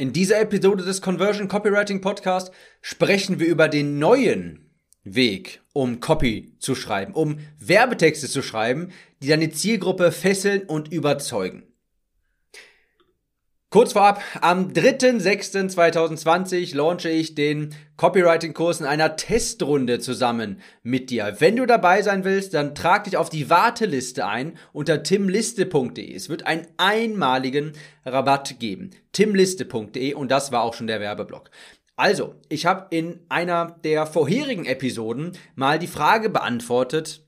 In dieser Episode des Conversion Copywriting Podcast sprechen wir über den neuen Weg, um Copy zu schreiben, um Werbetexte zu schreiben, die deine Zielgruppe fesseln und überzeugen. Kurz vorab, am 3.6.2020 launche ich den Copywriting-Kurs in einer Testrunde zusammen mit dir. Wenn du dabei sein willst, dann trag dich auf die Warteliste ein unter timliste.de. Es wird einen einmaligen Rabatt geben. timliste.de und das war auch schon der Werbeblock. Also, ich habe in einer der vorherigen Episoden mal die Frage beantwortet,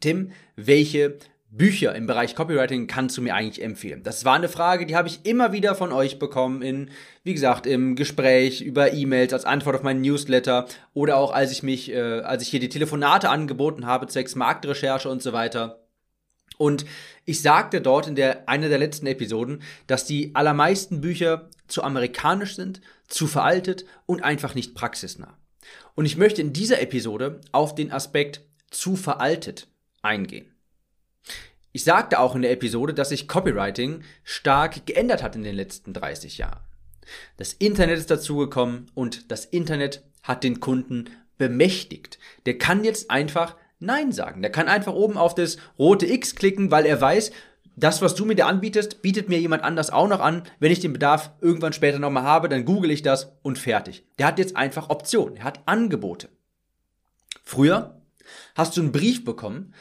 Tim, welche Bücher im Bereich Copywriting kannst du mir eigentlich empfehlen? Das war eine Frage, die habe ich immer wieder von euch bekommen in, wie gesagt, im Gespräch, über E-Mails, als Antwort auf meinen Newsletter oder auch als ich mich, äh, als ich hier die Telefonate angeboten habe, zwecks Marktrecherche und so weiter. Und ich sagte dort in der, einer der letzten Episoden, dass die allermeisten Bücher zu amerikanisch sind, zu veraltet und einfach nicht praxisnah. Und ich möchte in dieser Episode auf den Aspekt zu veraltet eingehen. Ich sagte auch in der Episode, dass sich Copywriting stark geändert hat in den letzten 30 Jahren. Das Internet ist dazugekommen und das Internet hat den Kunden bemächtigt. Der kann jetzt einfach Nein sagen. Der kann einfach oben auf das rote X klicken, weil er weiß, das, was du mir da anbietest, bietet mir jemand anders auch noch an. Wenn ich den Bedarf irgendwann später nochmal habe, dann google ich das und fertig. Der hat jetzt einfach Optionen. Er hat Angebote. Früher hast du einen Brief bekommen,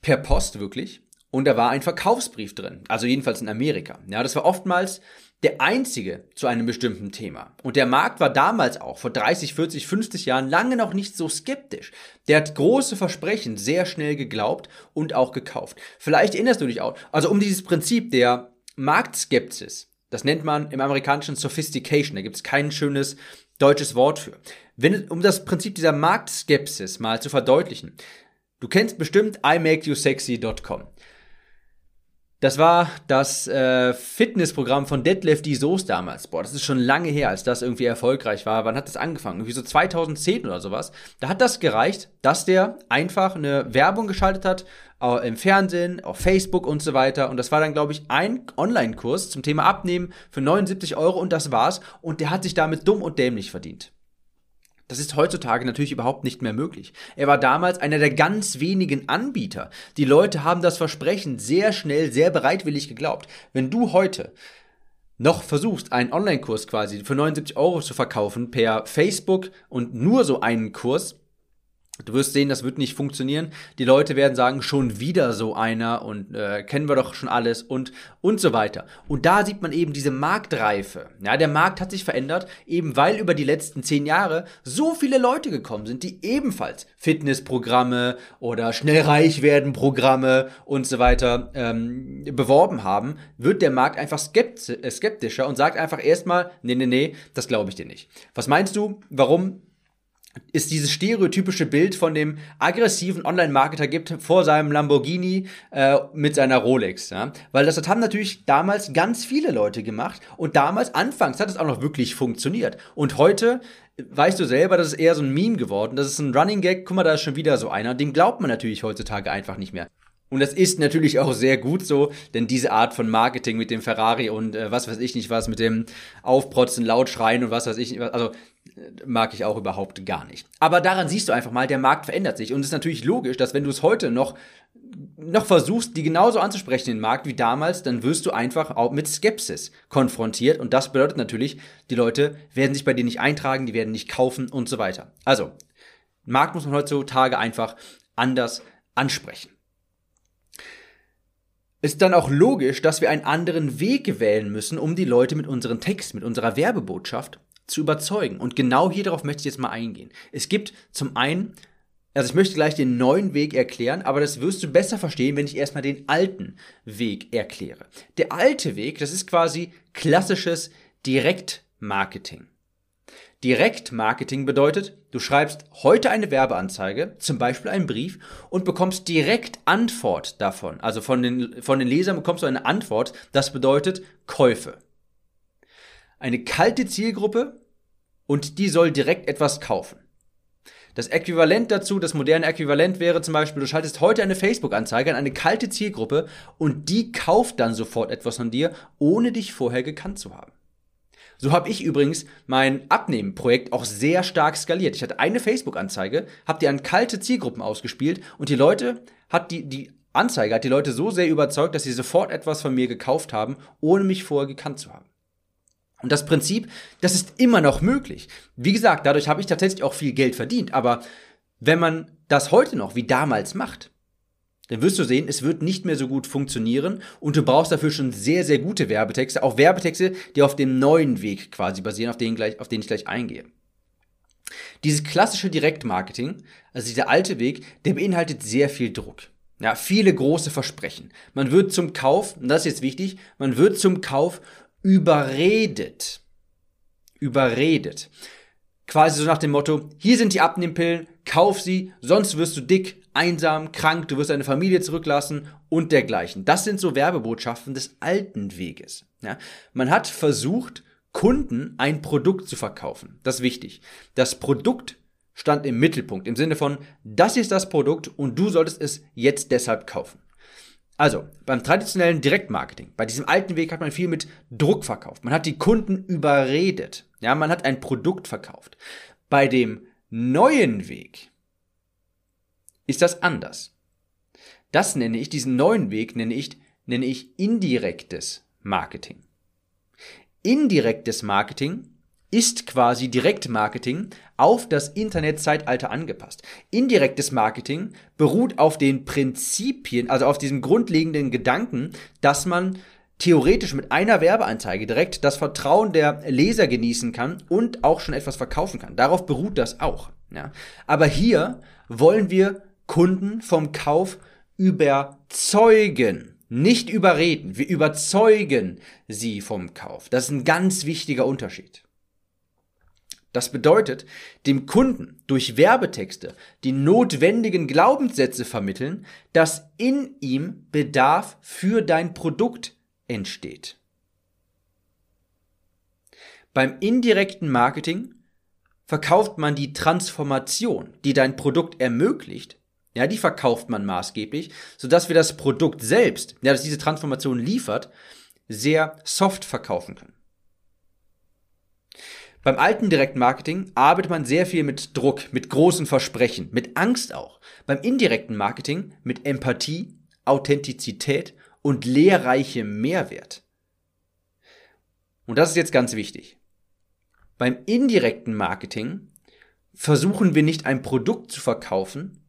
per Post wirklich, und da war ein Verkaufsbrief drin, also jedenfalls in Amerika. Ja, das war oftmals der einzige zu einem bestimmten Thema. Und der Markt war damals auch, vor 30, 40, 50 Jahren, lange noch nicht so skeptisch. Der hat große Versprechen sehr schnell geglaubt und auch gekauft. Vielleicht erinnerst du dich auch, also um dieses Prinzip der Marktskepsis, das nennt man im amerikanischen Sophistication, da gibt es kein schönes deutsches Wort für. Wenn, um das Prinzip dieser Marktskepsis mal zu verdeutlichen, du kennst bestimmt imakeyousexy.com. Das war das äh, Fitnessprogramm von Deadlift die Soße damals. Boah, das ist schon lange her, als das irgendwie erfolgreich war. Wann hat das angefangen? Irgendwie so 2010 oder sowas. Da hat das gereicht, dass der einfach eine Werbung geschaltet hat im Fernsehen, auf Facebook und so weiter. Und das war dann, glaube ich, ein Online-Kurs zum Thema Abnehmen für 79 Euro und das war's. Und der hat sich damit dumm und dämlich verdient. Das ist heutzutage natürlich überhaupt nicht mehr möglich. Er war damals einer der ganz wenigen Anbieter. Die Leute haben das Versprechen sehr schnell, sehr bereitwillig geglaubt. Wenn du heute noch versuchst, einen Online-Kurs quasi für 79 Euro zu verkaufen per Facebook und nur so einen Kurs, Du wirst sehen, das wird nicht funktionieren. Die Leute werden sagen, schon wieder so einer und äh, kennen wir doch schon alles und und so weiter. Und da sieht man eben diese Marktreife. Ja, der Markt hat sich verändert, eben weil über die letzten zehn Jahre so viele Leute gekommen sind, die ebenfalls Fitnessprogramme oder schnell reich werden Programme und so weiter ähm, beworben haben, wird der Markt einfach äh, skeptischer und sagt einfach erstmal, nee, nee, nee, das glaube ich dir nicht. Was meinst du, warum ist dieses stereotypische Bild von dem aggressiven Online-Marketer gibt vor seinem Lamborghini äh, mit seiner Rolex. Ja? Weil das, das haben natürlich damals ganz viele Leute gemacht und damals, anfangs hat es auch noch wirklich funktioniert. Und heute weißt du selber, das ist eher so ein Meme geworden, das ist ein Running Gag, guck mal, da ist schon wieder so einer, dem glaubt man natürlich heutzutage einfach nicht mehr. Und das ist natürlich auch sehr gut so, denn diese Art von Marketing mit dem Ferrari und äh, was weiß ich nicht was, mit dem Aufprotzen, laut schreien und was weiß ich, also mag ich auch überhaupt gar nicht. Aber daran siehst du einfach mal, der Markt verändert sich. Und es ist natürlich logisch, dass wenn du es heute noch, noch versuchst, die genauso anzusprechen, den Markt wie damals, dann wirst du einfach auch mit Skepsis konfrontiert. Und das bedeutet natürlich, die Leute werden sich bei dir nicht eintragen, die werden nicht kaufen und so weiter. Also, Markt muss man heutzutage einfach anders ansprechen ist dann auch logisch, dass wir einen anderen Weg wählen müssen, um die Leute mit unseren Text, mit unserer Werbebotschaft zu überzeugen. Und genau hier darauf möchte ich jetzt mal eingehen. Es gibt zum einen, also ich möchte gleich den neuen Weg erklären, aber das wirst du besser verstehen, wenn ich erstmal den alten Weg erkläre. Der alte Weg, das ist quasi klassisches Direktmarketing. Direktmarketing bedeutet, du schreibst heute eine Werbeanzeige, zum Beispiel einen Brief, und bekommst direkt Antwort davon. Also von den, von den Lesern bekommst du eine Antwort. Das bedeutet Käufe eine kalte Zielgruppe und die soll direkt etwas kaufen. Das Äquivalent dazu, das moderne Äquivalent wäre zum Beispiel, du schaltest heute eine Facebook-Anzeige an eine kalte Zielgruppe und die kauft dann sofort etwas von dir, ohne dich vorher gekannt zu haben. So habe ich übrigens mein Abnehmen-Projekt auch sehr stark skaliert. Ich hatte eine Facebook-Anzeige, habe die an kalte Zielgruppen ausgespielt und die Leute hat die, die Anzeige hat die Leute so sehr überzeugt, dass sie sofort etwas von mir gekauft haben, ohne mich vorher gekannt zu haben. Und das Prinzip, das ist immer noch möglich. Wie gesagt, dadurch habe ich tatsächlich auch viel Geld verdient. Aber wenn man das heute noch wie damals macht, dann wirst du sehen, es wird nicht mehr so gut funktionieren und du brauchst dafür schon sehr, sehr gute Werbetexte, auch Werbetexte, die auf dem neuen Weg quasi basieren, auf den, gleich, auf den ich gleich eingehe. Dieses klassische Direktmarketing, also dieser alte Weg, der beinhaltet sehr viel Druck. Ja, viele große Versprechen. Man wird zum Kauf, und das ist jetzt wichtig, man wird zum Kauf überredet. Überredet. Quasi so nach dem Motto, hier sind die Abnehmpillen, kauf sie, sonst wirst du dick, einsam, krank, du wirst deine Familie zurücklassen und dergleichen. Das sind so Werbebotschaften des alten Weges. Ja? Man hat versucht, Kunden ein Produkt zu verkaufen. Das ist wichtig. Das Produkt stand im Mittelpunkt, im Sinne von, das ist das Produkt und du solltest es jetzt deshalb kaufen. Also, beim traditionellen Direktmarketing, bei diesem alten Weg hat man viel mit Druck verkauft. Man hat die Kunden überredet. Ja, man hat ein Produkt verkauft. Bei dem neuen Weg ist das anders. Das nenne ich, diesen neuen Weg nenne ich, nenne ich indirektes Marketing. Indirektes Marketing ist quasi Direktmarketing auf das Internetzeitalter angepasst. Indirektes Marketing beruht auf den Prinzipien, also auf diesem grundlegenden Gedanken, dass man theoretisch mit einer Werbeanzeige direkt das Vertrauen der Leser genießen kann und auch schon etwas verkaufen kann. Darauf beruht das auch. Ja. Aber hier wollen wir Kunden vom Kauf überzeugen, nicht überreden. Wir überzeugen sie vom Kauf. Das ist ein ganz wichtiger Unterschied. Das bedeutet, dem Kunden durch Werbetexte die notwendigen Glaubenssätze vermitteln, dass in ihm Bedarf für dein Produkt entsteht. Beim indirekten Marketing verkauft man die Transformation, die dein Produkt ermöglicht, ja, die verkauft man maßgeblich, sodass wir das Produkt selbst, ja, das diese Transformation liefert, sehr soft verkaufen können. Beim alten Direktmarketing arbeitet man sehr viel mit Druck, mit großen Versprechen, mit Angst auch. Beim indirekten Marketing mit Empathie, Authentizität und lehrreichem Mehrwert. Und das ist jetzt ganz wichtig. Beim indirekten Marketing versuchen wir nicht ein Produkt zu verkaufen,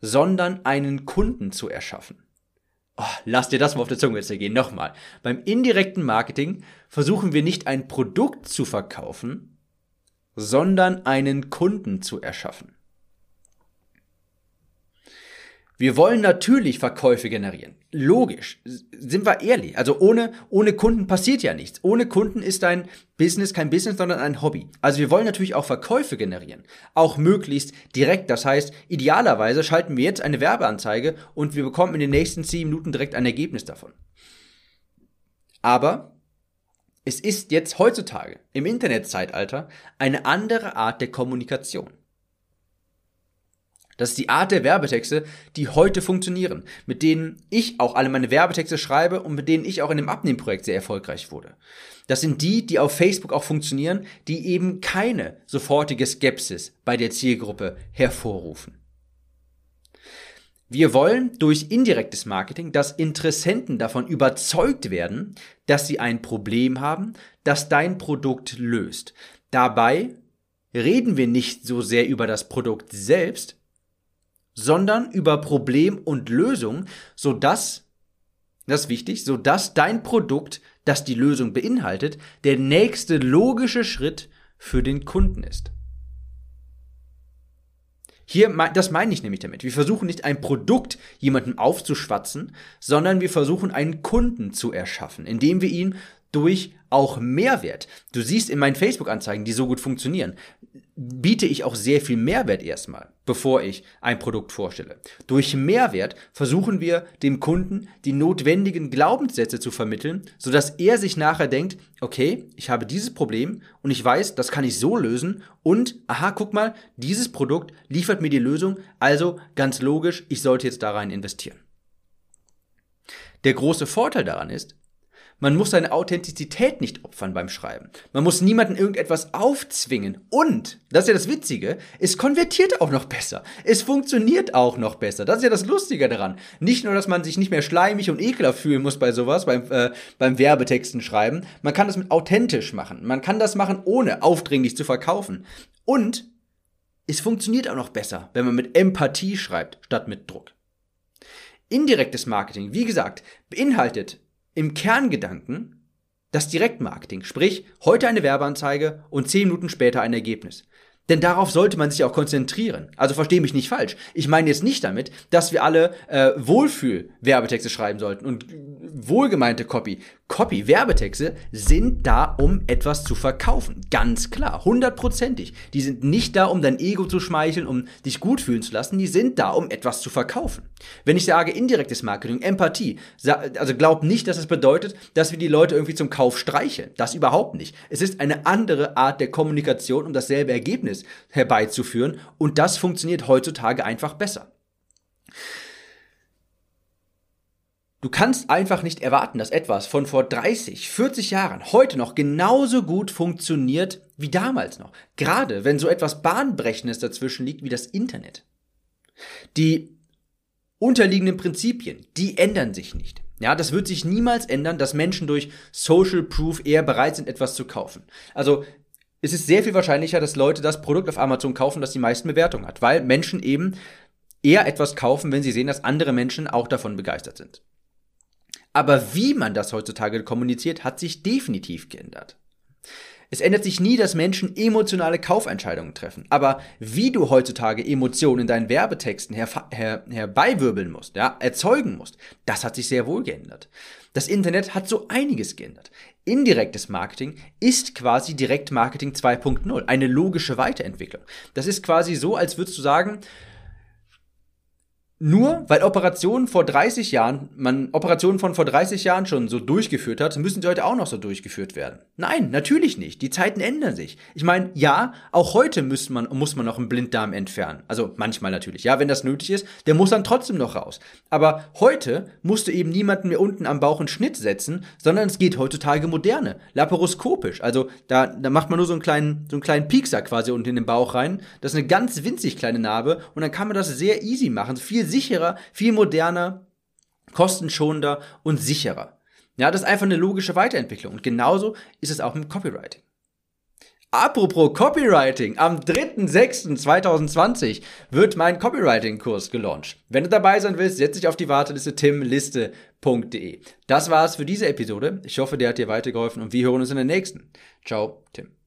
sondern einen Kunden zu erschaffen. Oh, lass dir das mal auf der Zunge zergehen. Nochmal. Beim indirekten Marketing versuchen wir nicht ein Produkt zu verkaufen, sondern einen Kunden zu erschaffen. Wir wollen natürlich Verkäufe generieren. Logisch. Sind wir ehrlich. Also ohne, ohne Kunden passiert ja nichts. Ohne Kunden ist dein Business kein Business, sondern ein Hobby. Also wir wollen natürlich auch Verkäufe generieren. Auch möglichst direkt. Das heißt, idealerweise schalten wir jetzt eine Werbeanzeige und wir bekommen in den nächsten 10 Minuten direkt ein Ergebnis davon. Aber es ist jetzt heutzutage im Internetzeitalter eine andere Art der Kommunikation. Das ist die Art der Werbetexte, die heute funktionieren, mit denen ich auch alle meine Werbetexte schreibe und mit denen ich auch in dem Abnehmprojekt sehr erfolgreich wurde. Das sind die, die auf Facebook auch funktionieren, die eben keine sofortige Skepsis bei der Zielgruppe hervorrufen. Wir wollen durch indirektes Marketing, dass Interessenten davon überzeugt werden, dass sie ein Problem haben, das dein Produkt löst. Dabei reden wir nicht so sehr über das Produkt selbst, sondern über Problem und Lösung, sodass, das ist wichtig, sodass dein Produkt, das die Lösung beinhaltet, der nächste logische Schritt für den Kunden ist. Hier, das meine ich nämlich damit. Wir versuchen nicht ein Produkt jemandem aufzuschwatzen, sondern wir versuchen einen Kunden zu erschaffen, indem wir ihn durch auch Mehrwert. Du siehst in meinen Facebook-Anzeigen, die so gut funktionieren, biete ich auch sehr viel Mehrwert erstmal, bevor ich ein Produkt vorstelle. Durch Mehrwert versuchen wir dem Kunden die notwendigen Glaubenssätze zu vermitteln, sodass er sich nachher denkt, okay, ich habe dieses Problem und ich weiß, das kann ich so lösen und, aha, guck mal, dieses Produkt liefert mir die Lösung, also ganz logisch, ich sollte jetzt da rein investieren. Der große Vorteil daran ist, Man muss seine Authentizität nicht opfern beim Schreiben. Man muss niemanden irgendetwas aufzwingen. Und, das ist ja das Witzige, es konvertiert auch noch besser. Es funktioniert auch noch besser. Das ist ja das Lustige daran. Nicht nur, dass man sich nicht mehr schleimig und ekelhaft fühlen muss bei sowas, beim, äh, beim Werbetexten schreiben. Man kann das mit authentisch machen. Man kann das machen, ohne aufdringlich zu verkaufen. Und es funktioniert auch noch besser, wenn man mit Empathie schreibt, statt mit Druck. Indirektes Marketing, wie gesagt, beinhaltet im Kerngedanken das Direktmarketing, sprich heute eine Werbeanzeige und zehn Minuten später ein Ergebnis. Denn darauf sollte man sich auch konzentrieren. Also verstehe mich nicht falsch. Ich meine jetzt nicht damit, dass wir alle äh, Wohlfühl-Werbetexte schreiben sollten und wohlgemeinte Copy. Copy, Werbetexte sind da, um etwas zu verkaufen. Ganz klar, hundertprozentig. Die sind nicht da, um dein Ego zu schmeicheln, um dich gut fühlen zu lassen. Die sind da, um etwas zu verkaufen. Wenn ich sage indirektes Marketing, Empathie, also glaub nicht, dass es das bedeutet, dass wir die Leute irgendwie zum Kauf streicheln. Das überhaupt nicht. Es ist eine andere Art der Kommunikation, um dasselbe Ergebnis herbeizuführen. Und das funktioniert heutzutage einfach besser. Du kannst einfach nicht erwarten, dass etwas von vor 30, 40 Jahren heute noch genauso gut funktioniert wie damals noch. Gerade wenn so etwas Bahnbrechendes dazwischen liegt wie das Internet. Die unterliegenden Prinzipien, die ändern sich nicht. Ja, das wird sich niemals ändern, dass Menschen durch Social Proof eher bereit sind, etwas zu kaufen. Also, es ist sehr viel wahrscheinlicher, dass Leute das Produkt auf Amazon kaufen, das die meisten Bewertungen hat, weil Menschen eben eher etwas kaufen, wenn sie sehen, dass andere Menschen auch davon begeistert sind. Aber wie man das heutzutage kommuniziert, hat sich definitiv geändert. Es ändert sich nie, dass Menschen emotionale Kaufentscheidungen treffen. Aber wie du heutzutage Emotionen in deinen Werbetexten her her herbeiwirbeln musst, ja, erzeugen musst, das hat sich sehr wohl geändert. Das Internet hat so einiges geändert. Indirektes Marketing ist quasi Direktmarketing 2.0, eine logische Weiterentwicklung. Das ist quasi so, als würdest du sagen, nur weil Operationen vor 30 Jahren, man Operationen von vor 30 Jahren schon so durchgeführt hat, müssen sie heute auch noch so durchgeführt werden. Nein, natürlich nicht. Die Zeiten ändern sich. Ich meine, ja, auch heute muss man, muss man noch einen Blinddarm entfernen. Also manchmal natürlich. Ja, wenn das nötig ist, der muss dann trotzdem noch raus. Aber heute musst du eben niemanden mehr unten am Bauch einen Schnitt setzen, sondern es geht heutzutage moderne, laparoskopisch. Also da, da macht man nur so einen kleinen, so einen kleinen Piekser quasi unten in den Bauch rein. Das ist eine ganz winzig kleine Narbe und dann kann man das sehr easy machen. Viel sicherer, viel moderner, kostenschonender und sicherer. Ja, das ist einfach eine logische Weiterentwicklung. Und genauso ist es auch mit Copywriting. Apropos Copywriting, am 3.6.2020 wird mein Copywriting-Kurs gelauncht. Wenn du dabei sein willst, setz dich auf die Warteliste timliste.de. Das war's für diese Episode. Ich hoffe, der hat dir weitergeholfen und wir hören uns in der nächsten. Ciao, Tim.